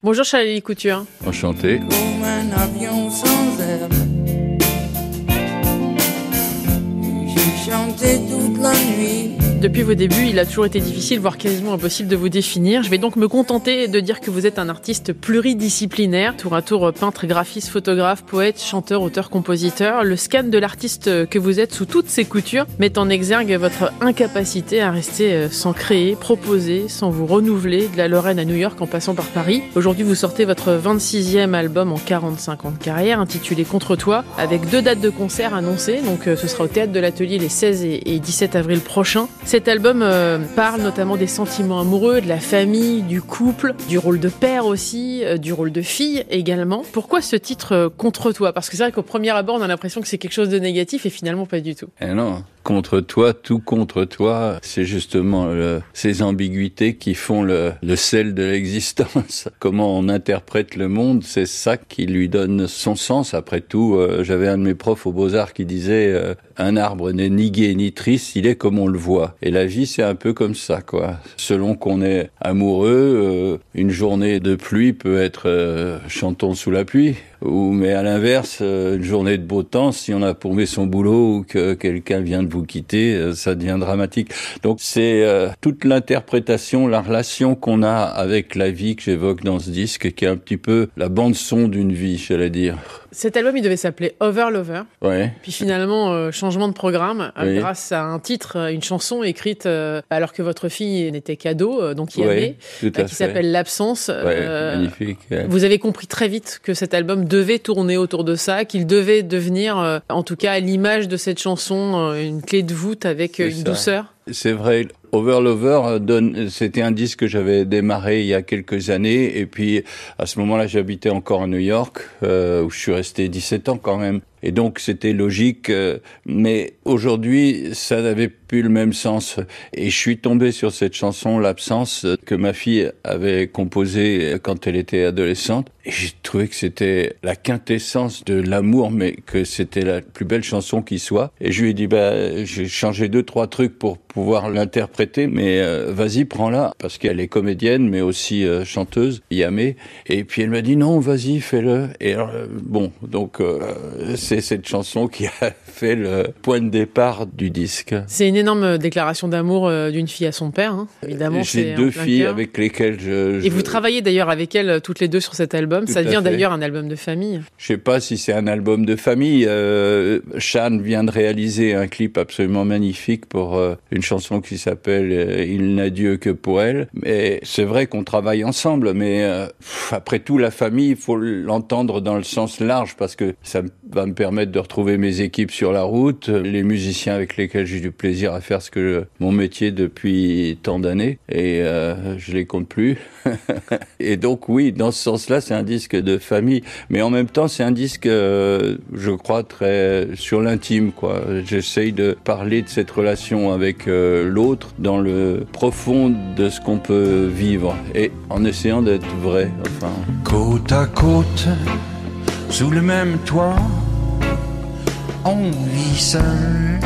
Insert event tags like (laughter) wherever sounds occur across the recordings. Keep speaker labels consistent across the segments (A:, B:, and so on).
A: Bonjour Charlie Couture.
B: Enchanté.
C: comme un avion sans aile. J'ai chanté toute la nuit.
A: Depuis vos débuts, il a toujours été difficile, voire quasiment impossible de vous définir. Je vais donc me contenter de dire que vous êtes un artiste pluridisciplinaire, tour à tour peintre, graphiste, photographe, poète, chanteur, auteur, compositeur. Le scan de l'artiste que vous êtes sous toutes ses coutures met en exergue votre incapacité à rester euh, sans créer, proposer, sans vous renouveler, de la Lorraine à New York en passant par Paris. Aujourd'hui, vous sortez votre 26e album en 45 ans de carrière, intitulé Contre toi, avec deux dates de concert annoncées. Donc, euh, ce sera au théâtre de l'Atelier les 16 et et 17 avril prochains. Cet album euh, parle notamment des sentiments amoureux, de la famille, du couple, du rôle de père aussi, euh, du rôle de fille également. Pourquoi ce titre euh, Contre toi? Parce que c'est vrai qu'au premier abord, on a l'impression que c'est quelque chose de négatif et finalement pas du tout.
B: Eh non, contre toi, tout contre toi, c'est justement le- ces ambiguïtés qui font le, le sel de l'existence. (laughs) Comment on interprète le monde, c'est ça qui lui donne son sens. Après tout, euh, j'avais un de mes profs aux Beaux-Arts qui disait euh, un arbre n'est ni gai ni triste, il est comme on le voit. Et la vie, c'est un peu comme ça, quoi. Selon qu'on est amoureux, euh, une journée de pluie peut être euh, chantons sous la pluie. Ou, mais à l'inverse, euh, une journée de beau temps, si on a paumé son boulot ou que quelqu'un vient de vous quitter, euh, ça devient dramatique. Donc c'est euh, toute l'interprétation, la relation qu'on a avec la vie que j'évoque dans ce disque, qui est un petit peu la bande son d'une vie, j'allais dire.
A: Cet album, il devait s'appeler Over Lover.
B: Ouais.
A: Puis finalement, euh, changement de programme, euh,
B: Oui.
A: grâce à un titre, une chanson écrite euh, alors que votre fille n'était qu'ado, donc
B: tout
A: euh,
B: à
A: qui s'appelle L'absence.
B: Ouais, magnifique. ouais.
A: Vous avez compris très vite que cet album devait tourner autour de ça, qu'il devait devenir, euh, en tout cas à l'image de cette chanson, euh, une clé de voûte avec euh, une
B: ça.
A: douceur.
B: C'est vrai. Over Lover c'était un disque que j'avais démarré il y a quelques années, et puis à ce moment-là, j'habitais encore à New York, euh, où je suis resté 17 ans quand même. Et donc c'était logique, euh, mais aujourd'hui, ça n'avait plus le même sens. Et je suis tombé sur cette chanson, L'absence, que ma fille avait composée quand elle était adolescente. Et j'ai trouvé que c'était la quintessence de l'amour, mais que c'était la plus belle chanson qui soit. Et je lui ai dit, bah, j'ai changé deux, trois trucs pour pouvoir l'interpréter, mais euh, vas-y, prends-la, parce qu'elle est comédienne, mais aussi euh, chanteuse, Yamé. Et puis elle m'a dit, non, vas-y, fais-le. Et alors, bon, donc c'est cette chanson qui a (laughs) fait le point de départ du disque.
A: C'est une énorme déclaration d'amour euh, d'une fille à son père, hein. évidemment. c'est
B: J'ai deux filles
A: cœur.
B: avec lesquelles je...
A: Et vous travaillez d'ailleurs avec elles euh, toutes les deux sur cet album.
B: Tout
A: ça devient d'ailleurs un album de famille.
B: Je sais pas si c'est un album de famille. Euh, Shan vient de réaliser un clip absolument magnifique pour euh, une chanson qui s'appelle euh, Il n'a Dieu que pour elle. Mais c'est vrai qu'on travaille ensemble, mais euh, pff, après tout, la famille, il faut l'entendre dans le sens large parce que ça me- va me permettre de retrouver mes équipes sur la route, les musiciens avec lesquels j'ai du plaisir à faire ce que mon métier depuis tant d'années et euh, je les compte plus. (laughs) Et donc oui, dans ce sens-là, c'est un disque de famille, mais en même temps, c'est un disque, euh, je crois, très sur l'intime. quoi. J'essaye de parler de cette relation avec euh, l'autre dans le profond de ce qu'on peut vivre et en essayant d'être vrai. Enfin,
D: Côte à côte, sous le même toit, on vit seul,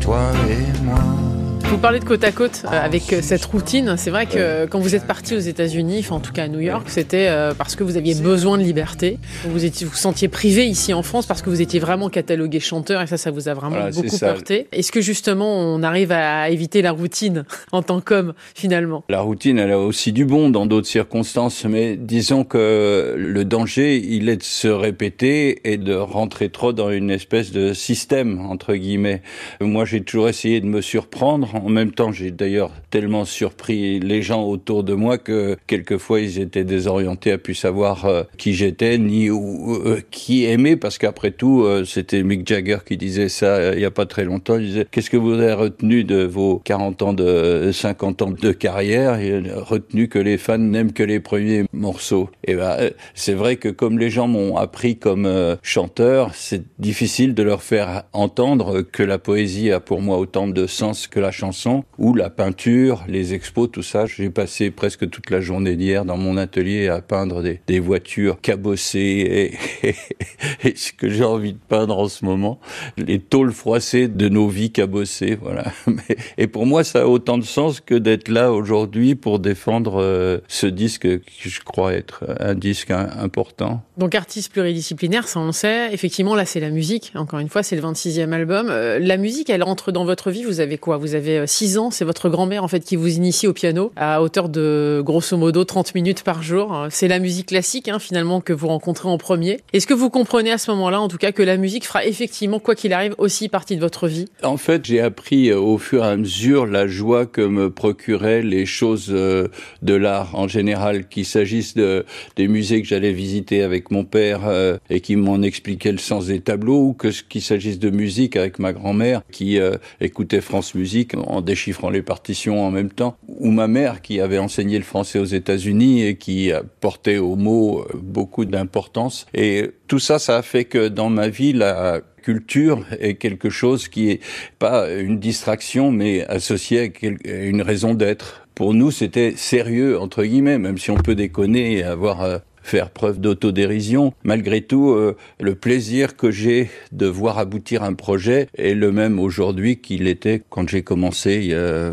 D: toi et moi.
A: Vous parlez de côte à côte euh, avec euh, cette routine. C'est vrai que quand vous êtes parti aux États-Unis, enfin en tout cas à New York, c'était euh, parce que vous aviez besoin de liberté. Vous étiez, vous sentiez privé ici en France parce que vous étiez vraiment catalogué chanteur et ça, ça vous a vraiment
B: Voilà,
A: beaucoup
B: ça.
A: porté. Est-ce que justement on arrive à éviter la routine (laughs) en tant qu'homme finalement?
B: La routine, elle a aussi du bon dans d'autres circonstances, mais disons que le danger, il est de se répéter et de rentrer trop dans une espèce de système, entre guillemets. Moi, j'ai toujours essayé de me surprendre. En même temps, j'ai d'ailleurs tellement surpris les gens autour de moi que quelquefois, ils étaient désorientés à plus savoir euh, qui j'étais, ni où, euh, qui aimer, parce qu'après tout, euh, c'était Mick Jagger qui disait ça euh, il y a pas très longtemps. Il disait, qu'est-ce que vous avez retenu de vos 40 ans de, 50 ans de carrière? Il a retenu que les fans n'aiment que les premiers morceaux. Et ben, euh, c'est vrai que comme les gens m'ont appris comme euh, chanteur, c'est difficile de leur faire entendre que la poésie a pour moi autant de sens que la chanson. Ou la peinture, les expos, tout ça. J'ai passé presque toute la journée d'hier dans mon atelier à peindre des, voitures cabossées et, (laughs) et, ce que j'ai envie de peindre en ce moment, les tôles froissées de nos vies cabossées, voilà. (laughs) Et pour moi, ça a autant de sens que d'être là aujourd'hui pour défendre euh, ce disque qui je crois être un disque important.
A: Donc artiste pluridisciplinaire, ça on le sait. Effectivement, là c'est la musique. Encore une fois, c'est le 26e album. Euh, la musique, elle entre dans votre vie. Vous avez quoi? Vous avez 6 ans. C'est votre grand-mère en fait qui vous initie au piano à hauteur de grosso modo 30 minutes par jour. C'est la musique classique hein, finalement que vous rencontrez en premier. Est-ce que vous comprenez à ce moment-là, en tout cas, que la musique fera effectivement, quoi qu'il arrive, aussi partie de votre vie?
B: En fait, j'ai appris euh, au fur et à mesure la joie que me procuraient les choses euh, de l'art en général, qu'il s'agisse de, des musées que j'allais visiter avec mon père euh, et qui m'en expliquait le sens des tableaux, ou qu'il s'agisse de musique avec ma grand-mère qui écoutait France Musique en déchiffrant les partitions en même temps, ou ma mère qui avait enseigné le français aux États-Unis et qui portait aux mots beaucoup d'importance. Et tout ça, ça a fait que dans ma vie, la culture est quelque chose qui est pas une distraction, mais associé à une raison d'être. Pour nous, c'était sérieux, entre guillemets, même si on peut déconner et avoir euh, faire preuve d'autodérision. Malgré tout, euh, le plaisir que j'ai de voir aboutir un projet est le même aujourd'hui qu'il était quand j'ai commencé a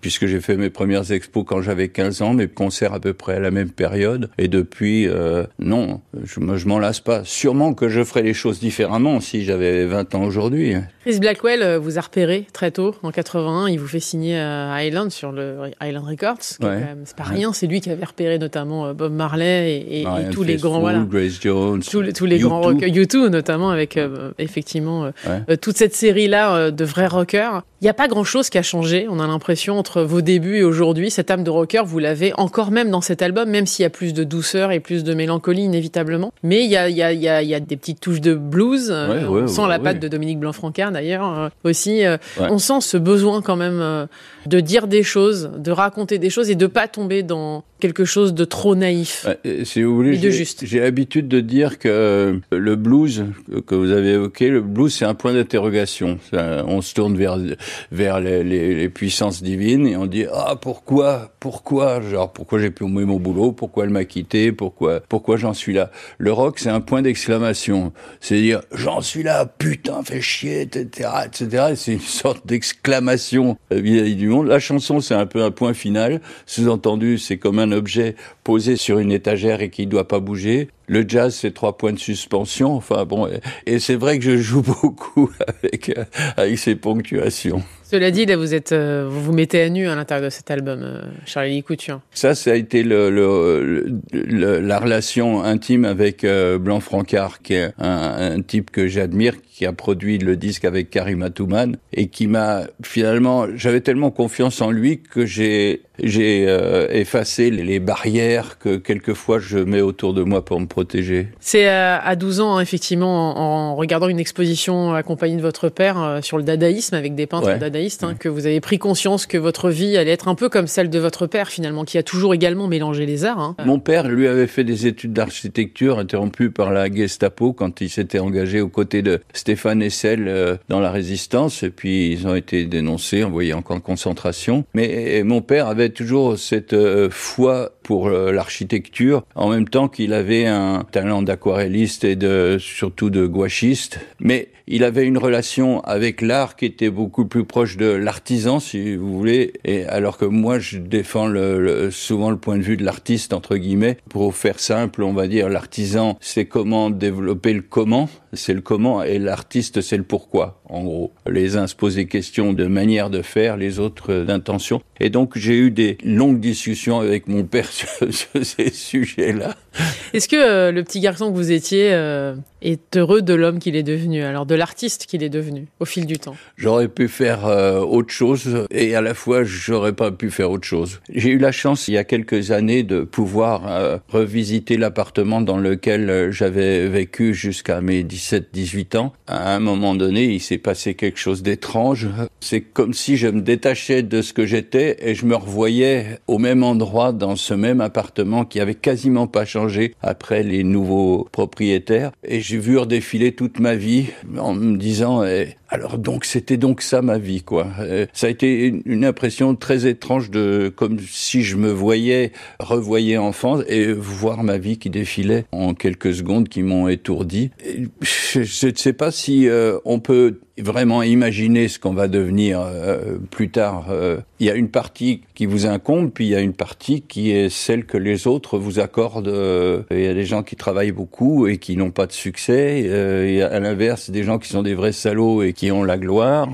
B: puisque j'ai fait mes premières expos quand j'avais 15 ans, mes concerts à peu près à la même période. Et depuis, euh, non, je, je m'en lasse pas. Sûrement que je ferais les choses différemment si j'avais 20 ans aujourd'hui.
A: Chris Blackwell euh, vous a repéré très tôt, en 81. Il vous fait signer à Island sur le Island Records. C'est pas rien, c'est lui qui avait repéré notamment euh, Bob Marley et, et, tous les grands. Voilà,
B: Grace Jones.
A: Tous, les, tous les grands rockers. U2 notamment, avec effectivement toute cette série-là de vrais rockers. Il n'y a pas grand-chose qui a changé, on a l'impression, entre vos débuts et aujourd'hui. Cette âme de rocker, vous l'avez encore même dans cet album, même s'il y a plus de douceur et plus de mélancolie, inévitablement. Mais il y a, y, a, y, a, y a, des petites touches de blues. Euh, on sent la patte de Dominique Blanc-Francard, d'ailleurs, euh, aussi. Euh, on sent ce besoin quand même de dire des choses, de raconter des choses et de pas tomber dans quelque chose de trop naïf.
B: si vous voulez, j'ai l'habitude de dire que le blues que vous avez évoqué, le blues, c'est un point d'interrogation. On se tourne vers vers les, les, les, puissances divines et on dit ah pourquoi pourquoi genre pourquoi j'ai pu oublier mon boulot pourquoi elle m'a quitté pourquoi pourquoi j'en suis là? Le rock c'est un point d'exclamation. C'est dire j'en suis là putain fais chier etc etc c'est une sorte d'exclamation vis-à-vis du monde. La chanson c'est un peu un point final. Sous-entendu c'est comme un objet posé sur une étagère et qui ne doit pas bouger le jazz, c'est trois points de suspension. Enfin bon, et c'est vrai que je joue (laughs) beaucoup avec avec ces ponctuations.
A: Cela dit, là, vous êtes, euh, vous vous mettez à nu à l'intérieur de cet album, euh, Charlie Couture.
B: Ça, ça a été le, le, le, la relation intime avec euh, Blanc Francard, qui est un, un type que j'admire, qui a produit le disque avec Karim Atouman et qui m'a finalement, j'avais tellement confiance en lui que j'ai j'ai effacé les barrières que quelquefois je mets autour de moi pour me protéger.
A: C'est à 12 ans, hein, effectivement, en, regardant une exposition accompagnée de votre père sur le dadaïsme avec des peintres ouais. Hein, que vous avez pris conscience que votre vie allait être un peu comme celle de votre père finalement, qui a toujours également mélangé les arts. Hein.
B: Mon père, lui, avait fait des études d'architecture interrompues par la Gestapo quand il s'était engagé aux côtés de Stéphane Hessel euh, dans la résistance, et puis ils ont été dénoncés, envoyés en camp de concentration. Mais mon père avait toujours cette euh, foi pour euh, l'architecture, en même temps qu'il avait un talent d'aquarelliste et de surtout de gouachiste. Mais il avait une relation avec l'art qui était beaucoup plus proche de l'artisan, si vous voulez, et alors que moi, je défends souvent le point de vue de l'artiste, entre guillemets. Pour faire simple, on va dire, l'artisan, c'est comment développer le comment, c'est le comment, et l'artiste, c'est le pourquoi, en gros. Les uns se posent questions de manière de faire, les autres d'intention. Et donc, j'ai eu des longues discussions avec mon père (laughs) sur, sur ces sujets-là.
A: Est-ce que euh, le petit garçon que vous étiez euh, est heureux de l'homme qu'il est devenu, alors de l'artiste qu'il est devenu au fil du temps
B: J'aurais pu faire euh, autre chose et à la fois j'aurais pas pu faire autre chose. J'ai eu la chance il y a quelques années de pouvoir euh, revisiter l'appartement dans lequel euh, j'avais vécu jusqu'à mes 17-18 ans. À un moment donné, il s'est passé quelque chose d'étrange. C'est comme si je me détachais de ce que j'étais et je me revoyais au même endroit dans ce même appartement qui avait quasiment pas changé après les nouveaux propriétaires et j'ai vu redéfiler toute ma vie en me disant eh, Alors donc c'était donc ça ma vie quoi. Euh, ça a été une, impression très étrange de comme si je me voyais revoyais enfant et voir ma vie qui défilait en quelques secondes qui m'ont étourdi. je ne sais pas si euh, on peut vraiment imaginer ce qu'on va devenir euh, plus tard. Il y a une partie qui vous incombe, puis il y a une partie qui est celle que les autres vous accordent. Il y a des gens qui travaillent beaucoup et qui n'ont pas de succès. il y a à l'inverse des gens qui sont des vrais salauds et qui ont la gloire.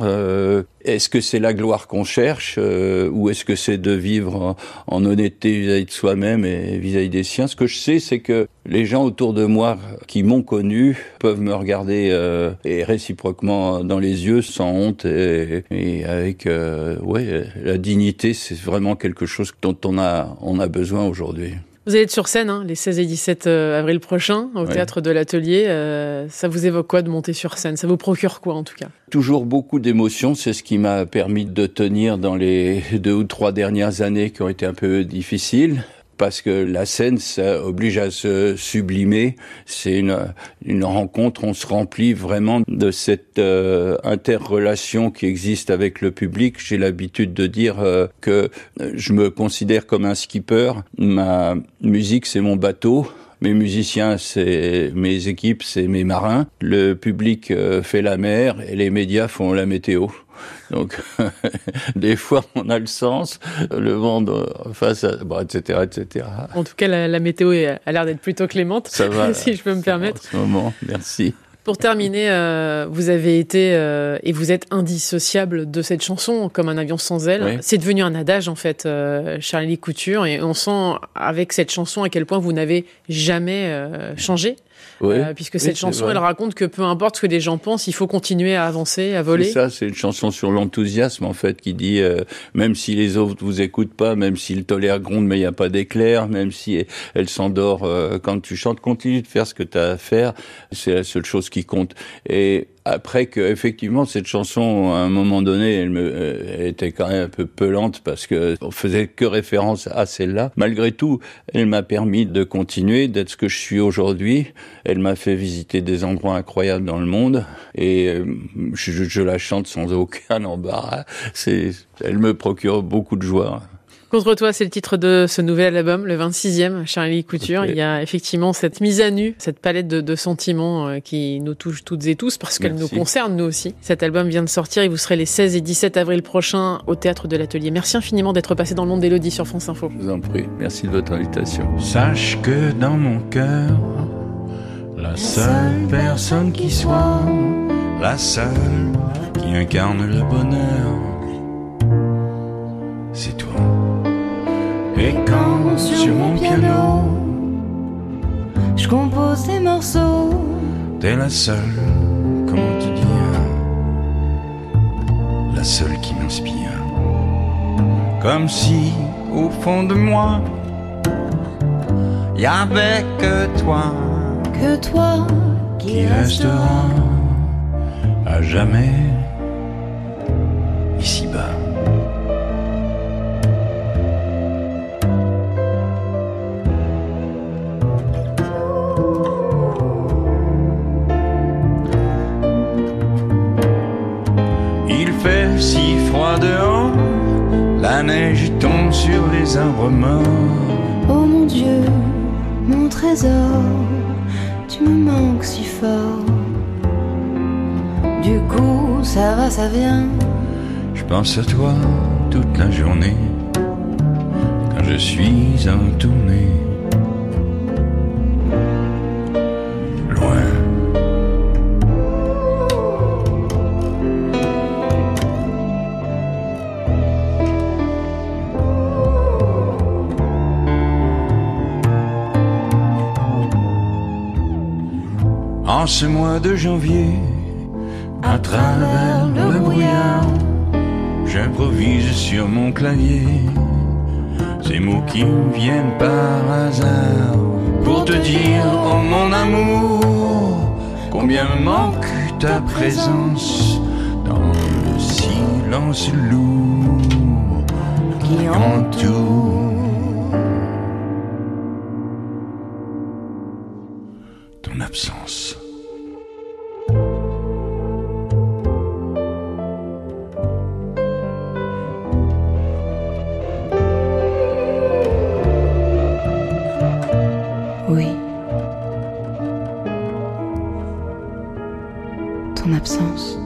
B: Est-ce que c'est la gloire qu'on cherche euh, ou est-ce que c'est de vivre en, honnêteté vis-à-vis de soi-même et vis-à-vis des siens? Ce que je sais, c'est que les gens autour de moi qui m'ont connu peuvent me regarder euh, et réciproquement dans les yeux sans honte et, et avec euh, ouais la dignité. C'est vraiment quelque chose dont on a on a besoin aujourd'hui.
A: Vous allez être sur scène hein, les 16 et 17 euh, avril prochains au théâtre de l'Atelier. Euh, ça vous évoque quoi de monter sur scène? Ça vous procure quoi en tout cas?
B: Toujours beaucoup d'émotions. C'est ce qui m'a permis de tenir dans les deux ou trois dernières années qui ont été un peu difficiles parce que la scène, ça oblige à se sublimer. C'est une, une rencontre, on se remplit vraiment de cette euh, interrelation qui existe avec le public. J'ai l'habitude de dire euh, que je me considère comme un skipper. Ma musique, c'est mon bateau. Mes musiciens, c'est mes équipes, c'est mes marins. Le public euh, fait la mer et les médias font la météo. Donc, (laughs) des fois, on a le sens, le vent face à, bon, etc., etc.
A: En tout cas, la, météo a l'air d'être plutôt clémente, Ça va, (laughs) si je peux me permettre.
B: En ce moment, merci.
A: Pour terminer, euh, vous avez été euh, et vous êtes indissociable de cette chanson, comme un avion sans aile. C'est devenu un adage en fait, euh, Charlie Couture, et on sent avec cette chanson à quel point vous n'avez jamais changé. Euh, puisque cette chanson, elle raconte que peu importe ce que les gens pensent, il faut continuer à avancer, à voler.
B: C'est ça, c'est une chanson sur l'enthousiasme en fait, qui dit euh, même si les autres vous écoutent pas, même s'ils tolèrent gronde mais il n'y a pas d'éclair, même si elle s'endort euh, quand tu chantes, continue de faire ce que tu as à faire, c'est la seule chose qui compte. Et après que effectivement cette chanson à un moment donné elle, me, elle était quand même un peu pelante parce que on faisait que référence à celle-là. Malgré tout elle m'a permis de continuer d'être ce que je suis aujourd'hui. Elle m'a fait visiter des endroits incroyables dans le monde et euh, je, je la chante sans aucun (laughs) embarras. C'est elle me procure beaucoup de joie
A: Contre toi, c'est le titre de ce nouvel album, le 26e, Charlie Couture. Il y a effectivement cette mise à nu, cette palette de, sentiments euh, qui nous touche toutes et tous parce qu'elle nous concerne nous aussi. Cet album vient de sortir et vous serez les 16 et 17 avril prochains au théâtre de l'Atelier. Merci infiniment d'être passé dans le monde d'Elodie sur France Info.
B: Je vous en prie. Merci de votre invitation.
D: Sache que dans mon cœur, la seule personne qui soit, la seule qui incarne le bonheur, c'est toi. Et quand sur mon piano, je compose des morceaux, t'es la seule, comment te dire, la seule qui m'inspire. Comme si au fond de moi, y avait que toi,
E: que toi qui, restera
D: à jamais ici-bas. La neige tombe sur les arbres morts.
E: Oh mon Dieu, mon trésor, tu me manques si fort. Du coup, ça va, ça vient.
D: Je pense à toi toute la journée quand je suis en tournée. Ce mois de janvier, à travers le brouillard, j'improvise sur mon clavier ces mots qui viennent par hasard pour te dire, oh mon amour, combien me manque ta présence dans le silence lourd qui entoure ton absence. Absence.